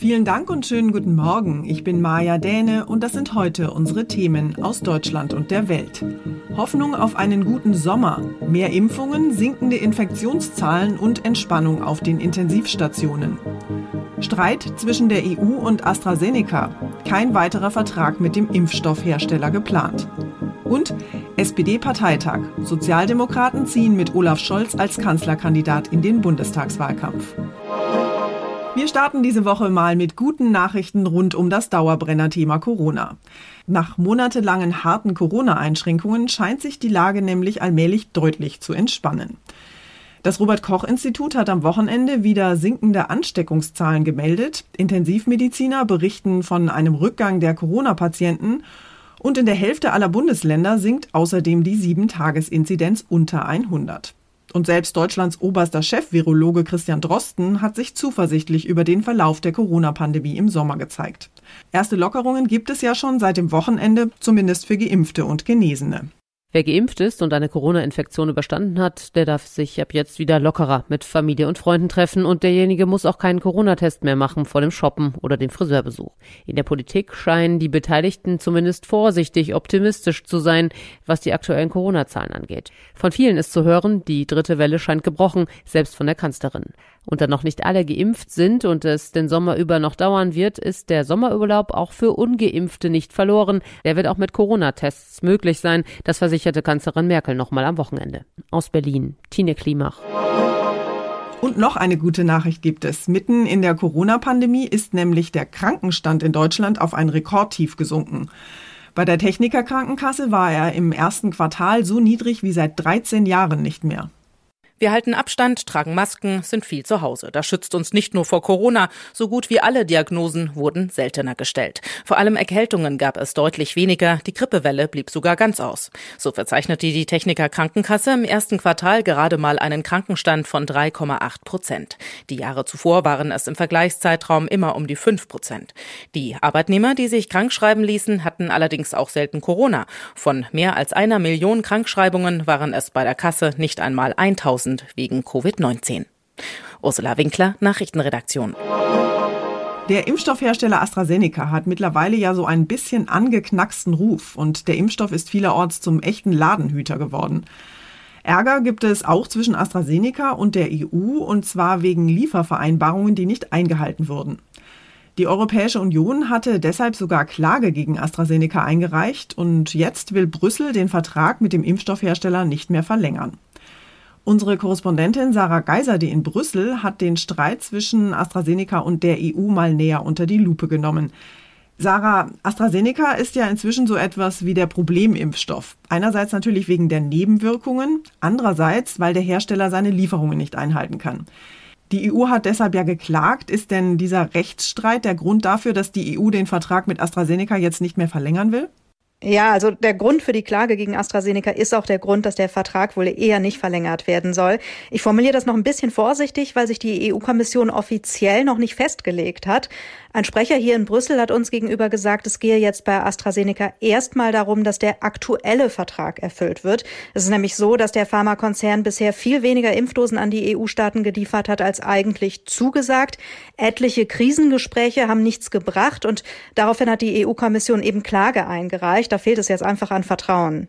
Vielen Dank und schönen guten Morgen. Ich bin Maja Däne und das sind heute unsere Themen aus Deutschland und der Welt. Hoffnung auf einen guten Sommer, mehr Impfungen, sinkende Infektionszahlen und Entspannung auf den Intensivstationen. Streit zwischen der EU und AstraZeneca. Kein weiterer Vertrag mit dem Impfstoffhersteller geplant. Und SPD-Parteitag. Sozialdemokraten ziehen mit Olaf Scholz als Kanzlerkandidat in den Bundestagswahlkampf. Wir starten diese Woche mal mit guten Nachrichten rund um das Dauerbrenner-Thema Corona. Nach monatelangen harten Corona-Einschränkungen scheint sich die Lage nämlich allmählich deutlich zu entspannen. Das Robert Koch Institut hat am Wochenende wieder sinkende Ansteckungszahlen gemeldet. Intensivmediziner berichten von einem Rückgang der Corona-Patienten und in der Hälfte aller Bundesländer sinkt außerdem die 7-Tages-Inzidenz unter 100. Und selbst Deutschlands oberster Chef-Virologe Christian Drosten hat sich zuversichtlich über den Verlauf der Corona-Pandemie im Sommer gezeigt. Erste Lockerungen gibt es ja schon seit dem Wochenende, zumindest für Geimpfte und Genesene. Wer geimpft ist und eine Corona-Infektion überstanden hat, der darf sich ab jetzt wieder lockerer mit Familie und Freunden treffen und derjenige muss auch keinen Corona-Test mehr machen vor dem Shoppen oder dem Friseurbesuch. In der Politik scheinen die Beteiligten zumindest vorsichtig optimistisch zu sein, was die aktuellen Corona-Zahlen angeht. Von vielen ist zu hören, die dritte Welle scheint gebrochen, selbst von der Kanzlerin und da noch nicht alle geimpft sind und es den Sommer über noch dauern wird, ist der Sommerurlaub auch für ungeimpfte nicht verloren. Der wird auch mit Corona-Tests möglich sein. Das versicherte Kanzlerin Merkel nochmal am Wochenende. Aus Berlin, Tine Klimach. Und noch eine gute Nachricht gibt es. Mitten in der Corona-Pandemie ist nämlich der Krankenstand in Deutschland auf ein Rekordtief gesunken. Bei der Technikerkrankenkasse war er im ersten Quartal so niedrig wie seit 13 Jahren nicht mehr. Wir halten Abstand, tragen Masken, sind viel zu Hause. Das schützt uns nicht nur vor Corona. So gut wie alle Diagnosen wurden seltener gestellt. Vor allem Erkältungen gab es deutlich weniger. Die Grippewelle blieb sogar ganz aus. So verzeichnete die Techniker Krankenkasse im ersten Quartal gerade mal einen Krankenstand von 3,8 Prozent. Die Jahre zuvor waren es im Vergleichszeitraum immer um die 5 Prozent. Die Arbeitnehmer, die sich krankschreiben ließen, hatten allerdings auch selten Corona. Von mehr als einer Million Krankschreibungen waren es bei der Kasse nicht einmal 1000 1000 wegen Covid-19. Ursula Winkler, Nachrichtenredaktion. Der Impfstoffhersteller AstraZeneca hat mittlerweile ja so ein bisschen angeknacksten Ruf und der Impfstoff ist vielerorts zum echten Ladenhüter geworden. Ärger gibt es auch zwischen AstraZeneca und der EU und zwar wegen Liefervereinbarungen, die nicht eingehalten wurden. Die Europäische Union hatte deshalb sogar Klage gegen AstraZeneca eingereicht und jetzt will Brüssel den Vertrag mit dem Impfstoffhersteller nicht mehr verlängern. Unsere Korrespondentin Sarah Geiser, die in Brüssel, hat den Streit zwischen AstraZeneca und der EU mal näher unter die Lupe genommen. Sarah, AstraZeneca ist ja inzwischen so etwas wie der Problemimpfstoff. Einerseits natürlich wegen der Nebenwirkungen, andererseits, weil der Hersteller seine Lieferungen nicht einhalten kann. Die EU hat deshalb ja geklagt. Ist denn dieser Rechtsstreit der Grund dafür, dass die EU den Vertrag mit AstraZeneca jetzt nicht mehr verlängern will? Ja, also der Grund für die Klage gegen AstraZeneca ist auch der Grund, dass der Vertrag wohl eher nicht verlängert werden soll. Ich formuliere das noch ein bisschen vorsichtig, weil sich die EU-Kommission offiziell noch nicht festgelegt hat. Ein Sprecher hier in Brüssel hat uns gegenüber gesagt, es gehe jetzt bei AstraZeneca erstmal darum, dass der aktuelle Vertrag erfüllt wird. Es ist nämlich so, dass der Pharmakonzern bisher viel weniger Impfdosen an die EU-Staaten geliefert hat, als eigentlich zugesagt. Etliche Krisengespräche haben nichts gebracht und daraufhin hat die EU-Kommission eben Klage eingereicht. Da fehlt es jetzt einfach an Vertrauen.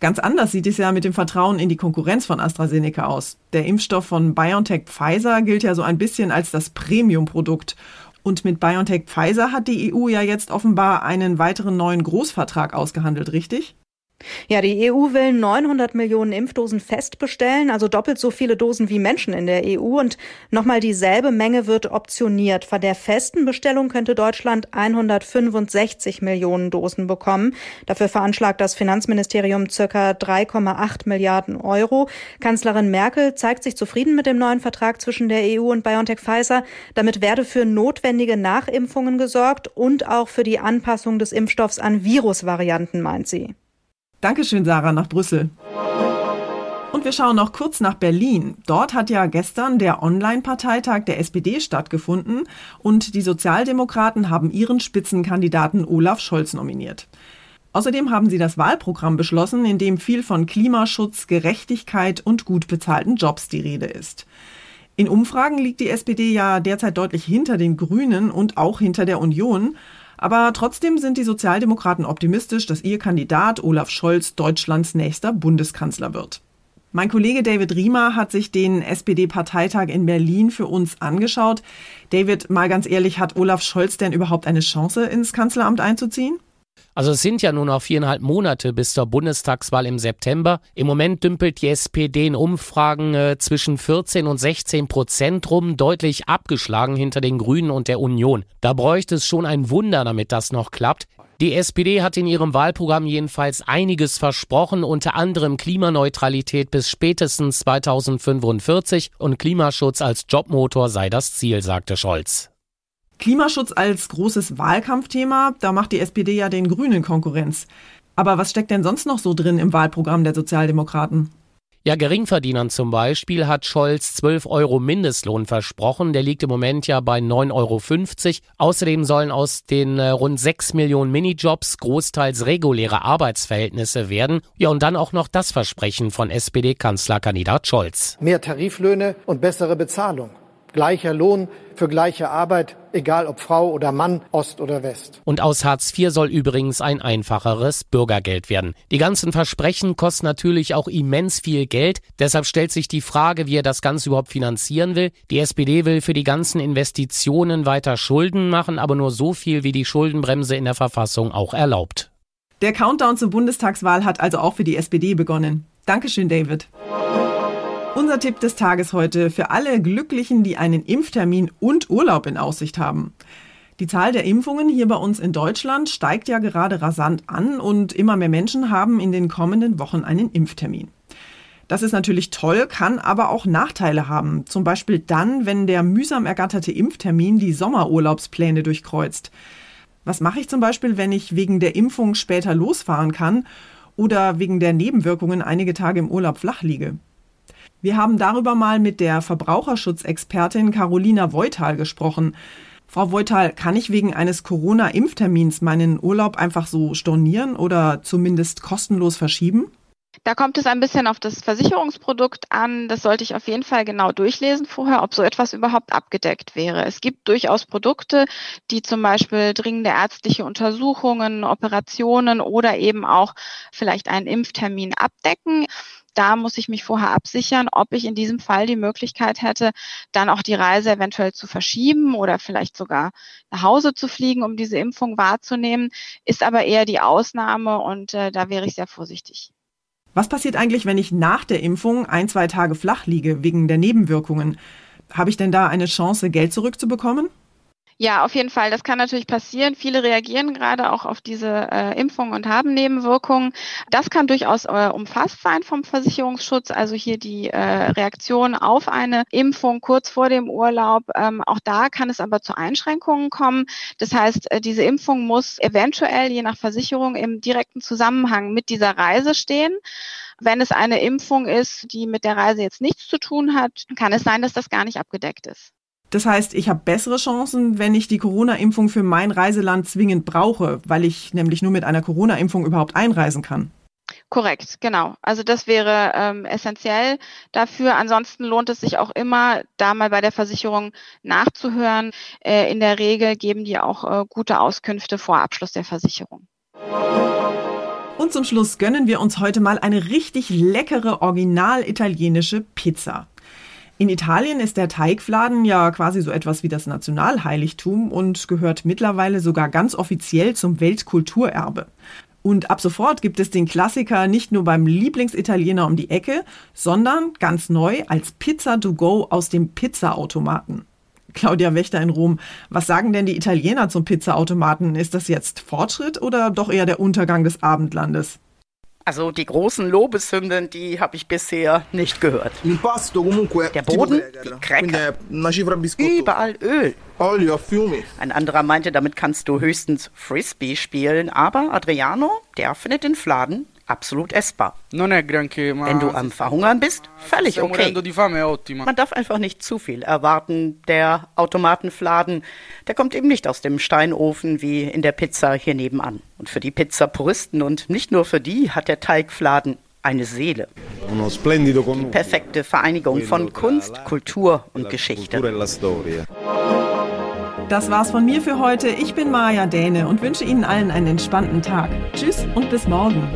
Ganz anders sieht es ja mit dem Vertrauen in die Konkurrenz von AstraZeneca aus. Der Impfstoff von BioNTech Pfizer gilt ja so ein bisschen als das Premium-Produkt. Und mit BioNTech Pfizer hat die EU ja jetzt offenbar einen weiteren neuen Großvertrag ausgehandelt, richtig? Ja, die EU will 900 Millionen Impfdosen festbestellen, also doppelt so viele Dosen wie Menschen in der EU. Und nochmal dieselbe Menge wird optioniert. Von der festen Bestellung könnte Deutschland 165 Millionen Dosen bekommen. Dafür veranschlagt das Finanzministerium circa 3,8 Milliarden Euro. Kanzlerin Merkel zeigt sich zufrieden mit dem neuen Vertrag zwischen der EU und BioNTech Pfizer. Damit werde für notwendige Nachimpfungen gesorgt und auch für die Anpassung des Impfstoffs an Virusvarianten, meint sie. Dankeschön, Sarah, nach Brüssel. Und wir schauen noch kurz nach Berlin. Dort hat ja gestern der Online-Parteitag der SPD stattgefunden und die Sozialdemokraten haben ihren Spitzenkandidaten Olaf Scholz nominiert. Außerdem haben sie das Wahlprogramm beschlossen, in dem viel von Klimaschutz, Gerechtigkeit und gut bezahlten Jobs die Rede ist. In Umfragen liegt die SPD ja derzeit deutlich hinter den Grünen und auch hinter der Union. Aber trotzdem sind die Sozialdemokraten optimistisch, dass ihr Kandidat Olaf Scholz Deutschlands nächster Bundeskanzler wird. Mein Kollege David Riemer hat sich den SPD-Parteitag in Berlin für uns angeschaut. David, mal ganz ehrlich, hat Olaf Scholz denn überhaupt eine Chance, ins Kanzleramt einzuziehen? Also es sind ja nur noch viereinhalb Monate bis zur Bundestagswahl im September. Im Moment dümpelt die SPD in Umfragen äh, zwischen 14 und 16 Prozent rum, deutlich abgeschlagen hinter den Grünen und der Union. Da bräuchte es schon ein Wunder, damit das noch klappt. Die SPD hat in ihrem Wahlprogramm jedenfalls einiges versprochen, unter anderem Klimaneutralität bis spätestens 2045 und Klimaschutz als Jobmotor sei das Ziel, sagte Scholz. Klimaschutz als großes Wahlkampfthema, da macht die SPD ja den Grünen Konkurrenz. Aber was steckt denn sonst noch so drin im Wahlprogramm der Sozialdemokraten? Ja, Geringverdienern zum Beispiel hat Scholz 12 Euro Mindestlohn versprochen. Der liegt im Moment ja bei 9,50 Euro. Außerdem sollen aus den äh, rund 6 Millionen Minijobs großteils reguläre Arbeitsverhältnisse werden. Ja, und dann auch noch das Versprechen von SPD-Kanzlerkandidat Scholz. Mehr Tariflöhne und bessere Bezahlung gleicher Lohn für gleiche Arbeit, egal ob Frau oder Mann, Ost oder West. Und aus Hartz IV soll übrigens ein einfacheres Bürgergeld werden. Die ganzen Versprechen kosten natürlich auch immens viel Geld. Deshalb stellt sich die Frage, wie er das Ganze überhaupt finanzieren will. Die SPD will für die ganzen Investitionen weiter Schulden machen, aber nur so viel, wie die Schuldenbremse in der Verfassung auch erlaubt. Der Countdown zur Bundestagswahl hat also auch für die SPD begonnen. Dankeschön, David. Unser Tipp des Tages heute für alle Glücklichen, die einen Impftermin und Urlaub in Aussicht haben. Die Zahl der Impfungen hier bei uns in Deutschland steigt ja gerade rasant an und immer mehr Menschen haben in den kommenden Wochen einen Impftermin. Das ist natürlich toll, kann aber auch Nachteile haben. Zum Beispiel dann, wenn der mühsam ergatterte Impftermin die Sommerurlaubspläne durchkreuzt. Was mache ich zum Beispiel, wenn ich wegen der Impfung später losfahren kann oder wegen der Nebenwirkungen einige Tage im Urlaub flach liege? Wir haben darüber mal mit der Verbraucherschutzexpertin Carolina Voital gesprochen. Frau Voital, kann ich wegen eines Corona-Impftermins meinen Urlaub einfach so stornieren oder zumindest kostenlos verschieben? Da kommt es ein bisschen auf das Versicherungsprodukt an. Das sollte ich auf jeden Fall genau durchlesen vorher, ob so etwas überhaupt abgedeckt wäre. Es gibt durchaus Produkte, die zum Beispiel dringende ärztliche Untersuchungen, Operationen oder eben auch vielleicht einen Impftermin abdecken. Da muss ich mich vorher absichern, ob ich in diesem Fall die Möglichkeit hätte, dann auch die Reise eventuell zu verschieben oder vielleicht sogar nach Hause zu fliegen, um diese Impfung wahrzunehmen, ist aber eher die Ausnahme und äh, da wäre ich sehr vorsichtig. Was passiert eigentlich, wenn ich nach der Impfung ein, zwei Tage flach liege wegen der Nebenwirkungen? Habe ich denn da eine Chance, Geld zurückzubekommen? Ja, auf jeden Fall. Das kann natürlich passieren. Viele reagieren gerade auch auf diese äh, Impfung und haben Nebenwirkungen. Das kann durchaus äh, umfasst sein vom Versicherungsschutz. Also hier die äh, Reaktion auf eine Impfung kurz vor dem Urlaub. Ähm, auch da kann es aber zu Einschränkungen kommen. Das heißt, äh, diese Impfung muss eventuell je nach Versicherung im direkten Zusammenhang mit dieser Reise stehen. Wenn es eine Impfung ist, die mit der Reise jetzt nichts zu tun hat, kann es sein, dass das gar nicht abgedeckt ist. Das heißt, ich habe bessere Chancen, wenn ich die Corona-Impfung für mein Reiseland zwingend brauche, weil ich nämlich nur mit einer Corona-Impfung überhaupt einreisen kann. Korrekt, genau. Also das wäre ähm, essentiell dafür. Ansonsten lohnt es sich auch immer, da mal bei der Versicherung nachzuhören. Äh, in der Regel geben die auch äh, gute Auskünfte vor Abschluss der Versicherung. Und zum Schluss gönnen wir uns heute mal eine richtig leckere original italienische Pizza. In Italien ist der Teigfladen ja quasi so etwas wie das Nationalheiligtum und gehört mittlerweile sogar ganz offiziell zum Weltkulturerbe. Und ab sofort gibt es den Klassiker nicht nur beim Lieblingsitaliener um die Ecke, sondern ganz neu als Pizza to go aus dem Pizzaautomaten. Claudia Wächter in Rom, was sagen denn die Italiener zum Pizzaautomaten? Ist das jetzt Fortschritt oder doch eher der Untergang des Abendlandes? Also die großen Lobeshymnen, die habe ich bisher nicht gehört. Der Boden, die Cracker, überall Öl. Ein anderer meinte, damit kannst du höchstens Frisbee spielen, aber Adriano, der findet den Fladen absolut essbar. Wenn du am Verhungern bist, völlig okay. Man darf einfach nicht zu viel erwarten. Der Automatenfladen, der kommt eben nicht aus dem Steinofen wie in der Pizza hier nebenan. Und für die Pizzapuristen und nicht nur für die hat der Teigfladen eine Seele. Die perfekte Vereinigung von Kunst, Kultur und Geschichte. Das war's von mir für heute. Ich bin Maja Däne und wünsche Ihnen allen einen entspannten Tag. Tschüss und bis morgen.